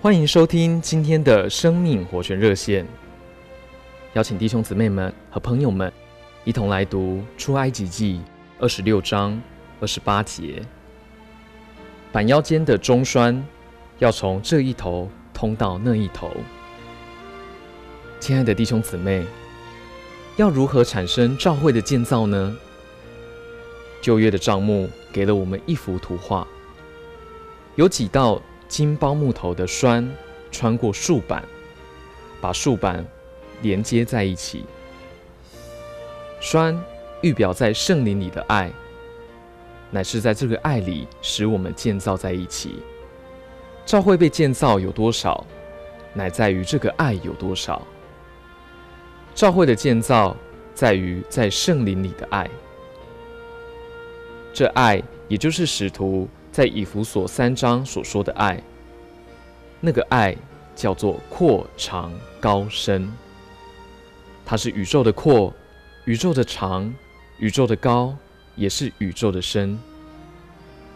欢迎收听今天的生命活泉热线，邀请弟兄姊妹们和朋友们一同来读出埃及记二十六章二十八节。板腰间的中栓要从这一头通到那一头。亲爱的弟兄姊妹，要如何产生照会的建造呢？旧约的帐幕给了我们一幅图画，有几道。金包木头的栓穿过竖板，把竖板连接在一起。栓预表在圣灵里的爱，乃是在这个爱里使我们建造在一起。教会被建造有多少，乃在于这个爱有多少。教会的建造在于在圣灵里的爱，这爱也就是使徒。在以弗所三章所说的爱，那个爱叫做阔长高深，它是宇宙的阔，宇宙的长，宇宙的高，也是宇宙的深。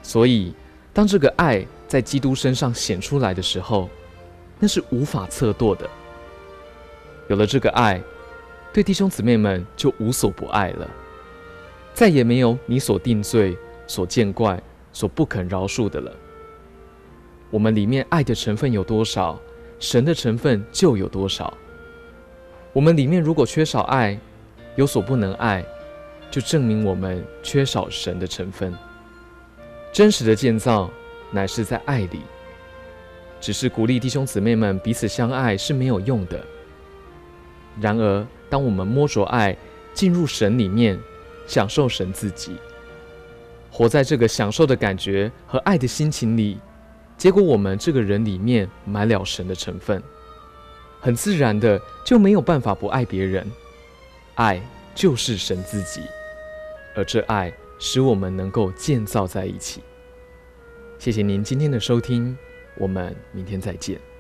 所以，当这个爱在基督身上显出来的时候，那是无法测度的。有了这个爱，对弟兄姊妹们就无所不爱了，再也没有你所定罪、所见怪。所不肯饶恕的了。我们里面爱的成分有多少，神的成分就有多少。我们里面如果缺少爱，有所不能爱，就证明我们缺少神的成分。真实的建造乃是在爱里，只是鼓励弟兄姊妹们彼此相爱是没有用的。然而，当我们摸着爱进入神里面，享受神自己。活在这个享受的感觉和爱的心情里，结果我们这个人里面满了神的成分，很自然的就没有办法不爱别人。爱就是神自己，而这爱使我们能够建造在一起。谢谢您今天的收听，我们明天再见。